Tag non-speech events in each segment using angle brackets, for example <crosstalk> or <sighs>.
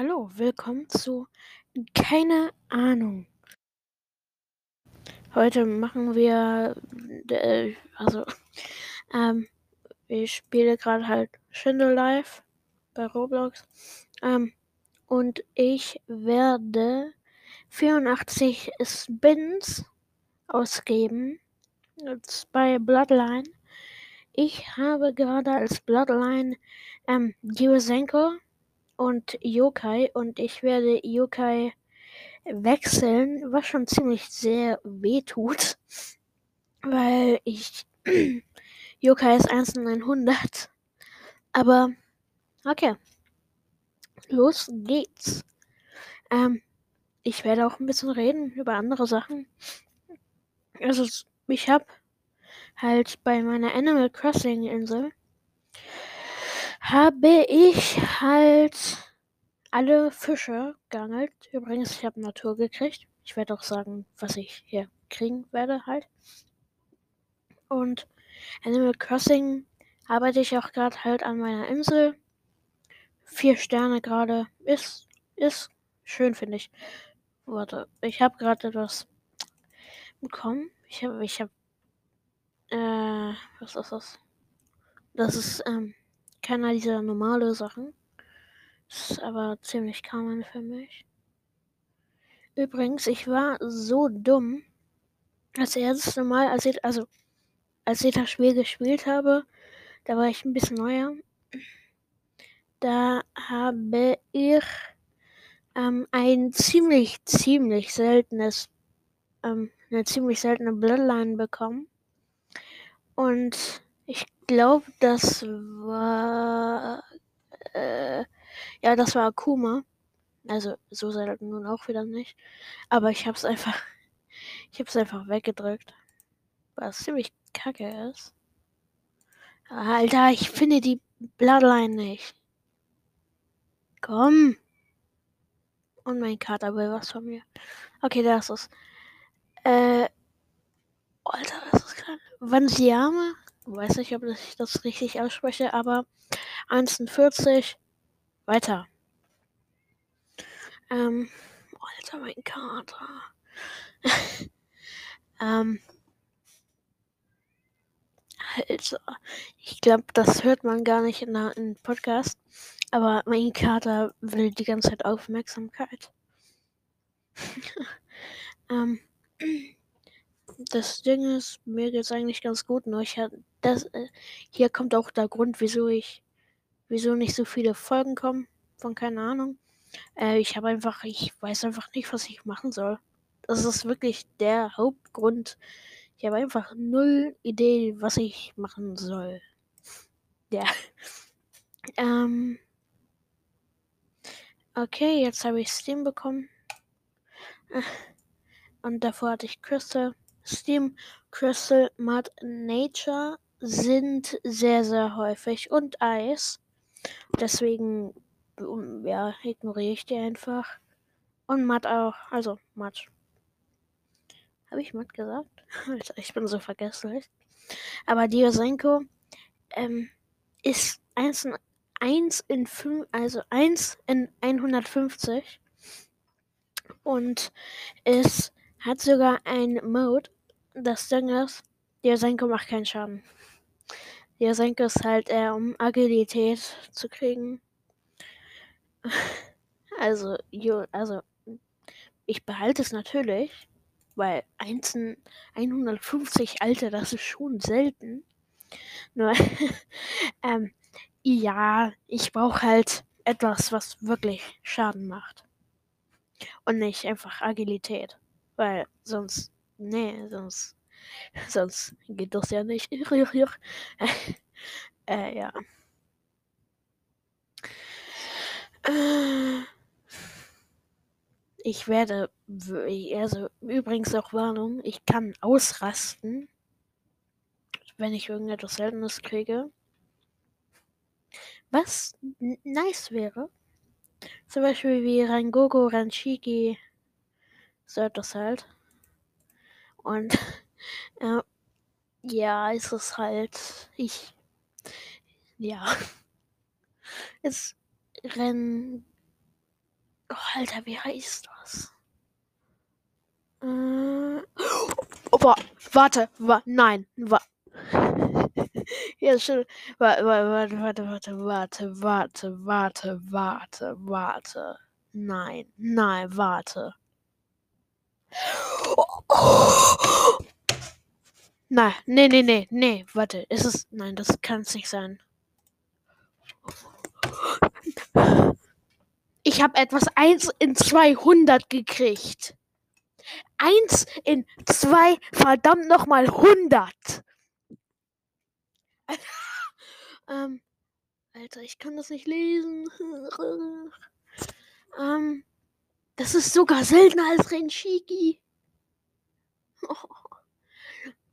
Hallo, willkommen zu Keine Ahnung. Heute machen wir, äh, also, <laughs> ähm, ich spiele gerade halt Schindel Live bei Roblox. Ähm, und ich werde 84 Spins ausgeben. Jetzt bei Bloodline. Ich habe gerade als Bloodline ähm, Diosenko und Yokai und ich werde Yokai wechseln, was schon ziemlich sehr weh tut, <laughs> weil ich <clears throat> Yokai ist 1 in 100. Aber okay, los geht's. Ähm, ich werde auch ein bisschen reden über andere Sachen. Also ich habe halt bei meiner Animal Crossing Insel habe ich halt alle Fische geangelt. Übrigens, ich habe Natur gekriegt. Ich werde auch sagen, was ich hier kriegen werde halt. Und Animal Crossing arbeite ich auch gerade halt an meiner Insel. Vier Sterne gerade. Ist, ist schön, finde ich. Warte, ich habe gerade etwas bekommen. Ich habe, ich habe, äh, was ist das? Das ist, ähm, keiner dieser normale Sachen. Ist aber ziemlich common für mich. Übrigens, ich war so dumm. Das erste Mal, als ich, also, als ich das Spiel gespielt habe, da war ich ein bisschen neuer. Da habe ich ähm, ein ziemlich, ziemlich seltenes, ähm, eine ziemlich seltene Bloodline bekommen. Und ich glaube, das war, äh, ja, das war Akuma. Also so selten nun auch wieder nicht. Aber ich hab's einfach, <laughs> ich hab's einfach weggedrückt. Was ziemlich kacke ist. Alter, ich finde die Bloodline nicht. Komm. Und mein Kater will was von mir. Okay, da ist es. Äh. Alter, das ist klein. Vansiame? Weiß nicht, ob ich das richtig ausspreche, aber 41. Weiter. Ähm. Alter, mein Kater. <laughs> ähm. Also, ich glaube, das hört man gar nicht in einem Podcast. Aber mein Kater will die ganze Zeit Aufmerksamkeit. <laughs> ähm, das Ding ist, mir geht's eigentlich ganz gut, nur ich hab, das, äh, hier kommt auch der Grund, wieso ich, wieso nicht so viele Folgen kommen, von keine Ahnung. Äh, ich habe einfach, ich weiß einfach nicht, was ich machen soll. Das ist wirklich der Hauptgrund. Ich habe einfach null Idee, was ich machen soll. Ja. <laughs> Ähm. Okay, jetzt habe ich Steam bekommen. Und davor hatte ich Crystal. Steam, Crystal, Mud, Nature sind sehr, sehr häufig und Eis. Deswegen, ja, ignoriere ich die einfach. Und Mud auch. Also, Mud. Habe ich Mud gesagt? <laughs> ich bin so vergesslich. Aber Diosenko ähm, ist 1 in, 1 in 5, also 1 in 150. Und es hat sogar ein Mode. Das Ding ist, Diosenko macht keinen Schaden. Diosenko ist halt eher, um Agilität zu kriegen. <laughs> Also, also ich behalte es natürlich, weil 1 in 150, Alter, das ist schon selten. Nur, <laughs> ähm, ja, ich brauche halt etwas, was wirklich Schaden macht. Und nicht einfach Agilität. Weil sonst, nee, sonst, <laughs> sonst geht das ja nicht. <laughs> äh, ja. Ich werde, also übrigens auch Warnung, ich kann ausrasten, wenn ich irgendetwas Seltenes kriege. Was nice wäre, zum Beispiel wie Rangogo, Ranchiki, so etwas halt. Und <laughs> ja, ist es halt, ich, ja, <laughs> es Ren Oh, Alter, wie heißt das? Äh, oh, wa warte, wa nein, wa <laughs> ja, schon. Warte, warte, warte, warte, warte, warte, warte, warte, warte. Nein, nein, warte. <gasps> Nein, nee, nee, nee, nee, warte. Ist es. Nein, das kann es nicht sein. Ich habe etwas 1 in 200 gekriegt. 1 in 2, verdammt nochmal 100. <laughs> ähm, Alter, ich kann das nicht lesen. <laughs> ähm, das ist sogar seltener als Renshiki. Oh. <laughs>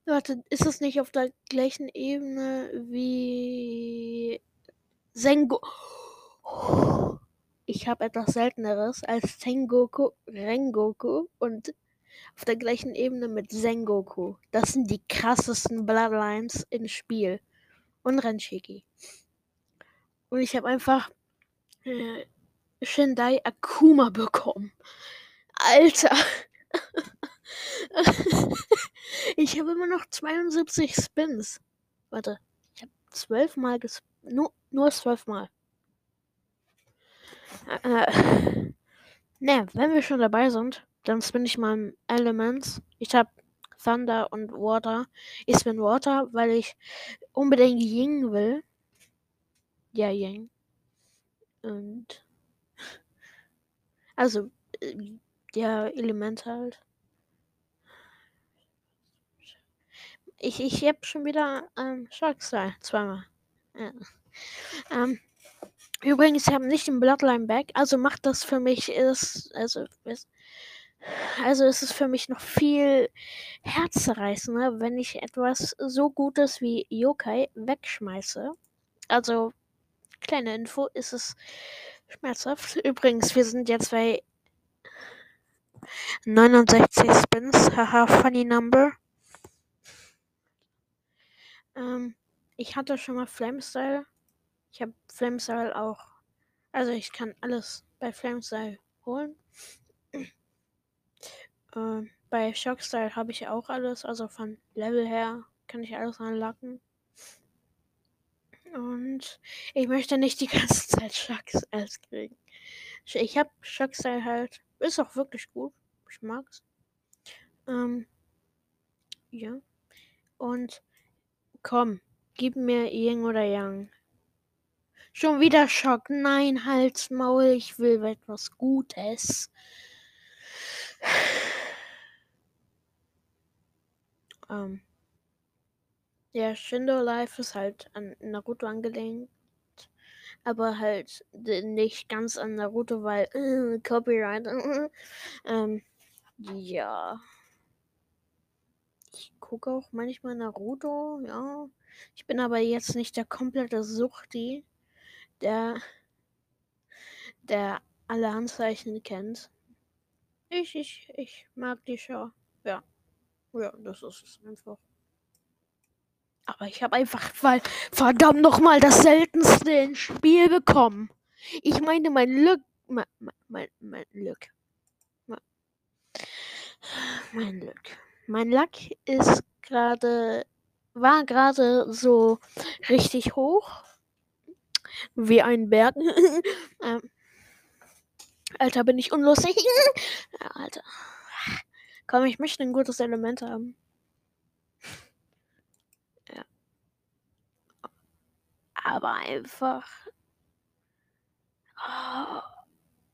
Warte, ist das nicht auf der gleichen Ebene wie Sengo? Ich habe etwas Selteneres als Sengoku, Rengoku und auf der gleichen Ebene mit Sengoku. Das sind die krassesten Bloodlines im Spiel. Und Renshiki. Und ich habe einfach äh, Shindai Akuma bekommen. Alter. <laughs> <laughs> ich habe immer noch 72 Spins. Warte, ich habe zwölfmal ges... Nur, nur zwölfmal. Äh, <laughs> ne, wenn wir schon dabei sind, dann spin ich mal Elements. Ich habe Thunder und Water. Ich spin Water, weil ich unbedingt Ying will. Ja, Ying. Und. <laughs> Also, äh, ja, Element halt. Ich, ich hab schon wieder ähm, Sharkstyle zweimal. Ja. Ähm, übrigens, ich habe nicht den Bloodline Back, also macht das für mich ist, also ist, also ist es für mich noch viel herzzerreißender, wenn ich etwas so Gutes wie Yokai wegschmeiße. Also, kleine Info, ist es schmerzhaft. Übrigens, wir sind jetzt bei 69 Spins. Haha, funny number. Ähm, ich hatte schon mal Flamestyle. Ich habe Flamestyle auch. Also ich kann alles bei Flamestyle holen. <clears throat> äh, bei Shockstyle habe ich auch alles. Also von Level her kann ich alles anlacken. Und ich möchte nicht die <laughs> ganze Zeit Shockstyle kriegen. Ich habe Shockstyle halt. Ist auch wirklich gut. Ich mag's. Ähm, ja. Und Komm, gib mir Ying oder Yang. Schon wieder Schock. Nein, Hals, Maul, ich will etwas Gutes. <sighs> ähm. Ja, Shindo Life ist halt an Naruto angelehnt. Aber halt nicht ganz an Naruto, weil äh, Copyright. Äh, <laughs> ähm, ja gucke auch manchmal Naruto, ja. Ich bin aber jetzt nicht der komplette Suchti, der, der alle Anzeichen kennt. Ich, ich, ich mag die Show. Ja. Ja, das ist es einfach. Aber ich habe einfach weil verdammt nochmal das seltenste ins Spiel bekommen. Ich meine mein Glück. Mein, mein, mein Glück. Mein Glück. Mein Lack ist gerade, war gerade so richtig hoch. Wie ein Berg. <laughs> ähm, Alter, bin ich unlustig. <laughs> ja, Alter. Komm, ich möchte ein gutes Element haben. Ja. Aber einfach. Oh,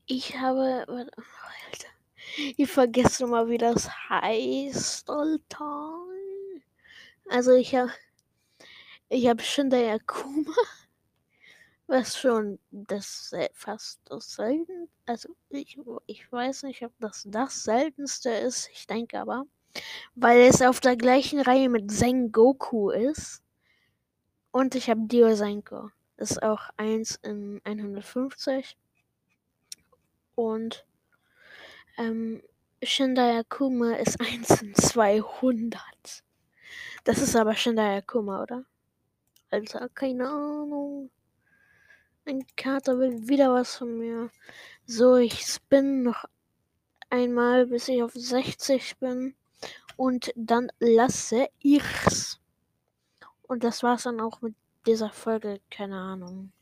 ich habe. Alter. Ich vergesse mal, wie das heißt, Alter. Also ich habe ich habe Shindai Akuma, was schon das fast das selten, also ich, ich weiß nicht, ob das das seltenste ist, ich denke aber, weil es auf der gleichen Reihe mit Sengoku ist. Und ich habe Dio Senko. Das ist auch 1 in 150. Und ähm, Shindai Akuma ist <laughs> 1 in 200. Das ist aber Shindai Akuma, oder? Alter, keine Ahnung. Ein Kater will wieder was von mir. So, ich spin noch einmal, bis ich auf 60 bin. Und dann lasse ich's. Und das war's dann auch mit dieser Folge. Keine Ahnung.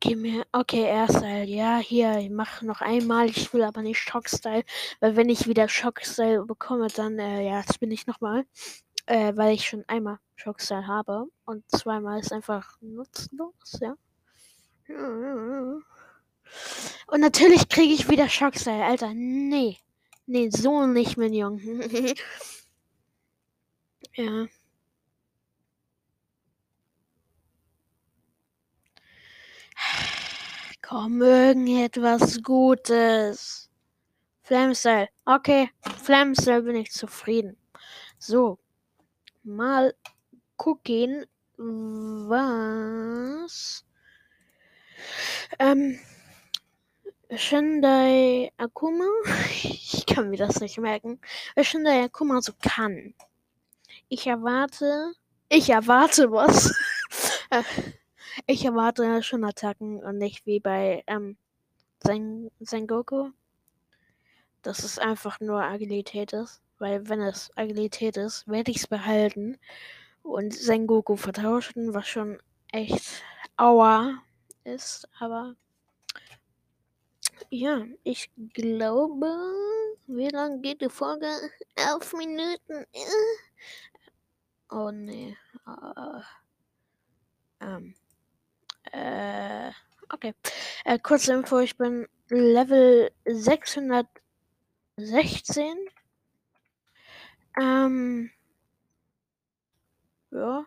Gib mir. Okay, Airstyle. Ja, hier, ich mach noch einmal. Ich will aber nicht Schockstyle. Weil wenn ich wieder Schockstyle bekomme, dann, äh, ja, spinne ich nochmal. Äh, weil ich schon einmal Schockstyle habe. Und zweimal ist einfach nutzlos, ja. Und natürlich kriege ich wieder Schockstyle, Alter. Nee. Nee, so nicht, mein Junge. <laughs> ja. Komm, irgendetwas Gutes. Flamcell. Okay, Flamcell bin ich zufrieden. So. Mal gucken, was. Ähm. Shindai Akuma, <laughs> ich kann mir das nicht merken, Shindai Akuma so kann. Ich erwarte, ich erwarte was. <laughs> ich erwarte schon Attacken und nicht wie bei ähm, Sen Sengoku, dass es einfach nur Agilität ist. Weil wenn es Agilität ist, werde ich es behalten und Sengoku vertauschen, was schon echt Aua ist, aber ja, ich glaube, wie lange geht die Folge? Elf Minuten. Oh nee. Uh, ähm. Äh, okay. Äh, kurze Info, ich bin Level 616. Ähm. Ja.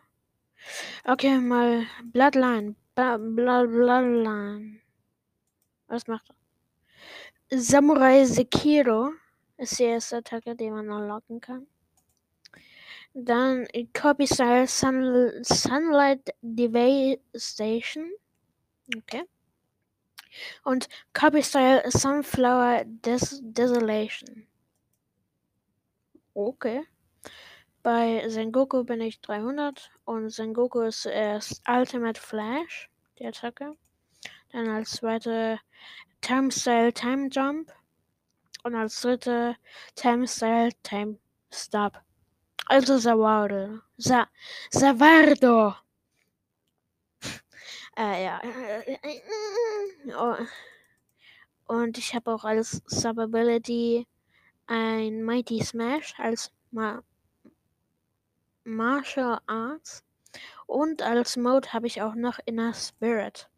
Okay, mal Bloodline. Bloodline. Was macht er? Samurai Sekiro ist die erste Attacke, die man unlocken kann. Dann Copy Style Sun Sunlight Devastation. Okay. Und Copy Style Sunflower Des Desolation. Okay. Bei Sengoku bin ich 300 und Sengoku ist erst Ultimate Flash, die Attacke. Dann als zweite Time Style Time Jump und als dritte Time Style Time Stop. Also Sawardo. Sa <laughs> Savardo. äh, ja. Oh. Und ich habe auch als Subability ein Mighty Smash als Ma Martial Arts. Und als Mode habe ich auch noch Inner Spirit.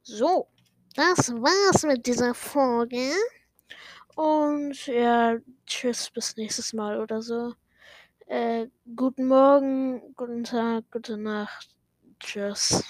So das war's mit dieser Folge. Und ja, tschüss, bis nächstes Mal oder so. Äh, guten Morgen, guten Tag, gute Nacht. Tschüss.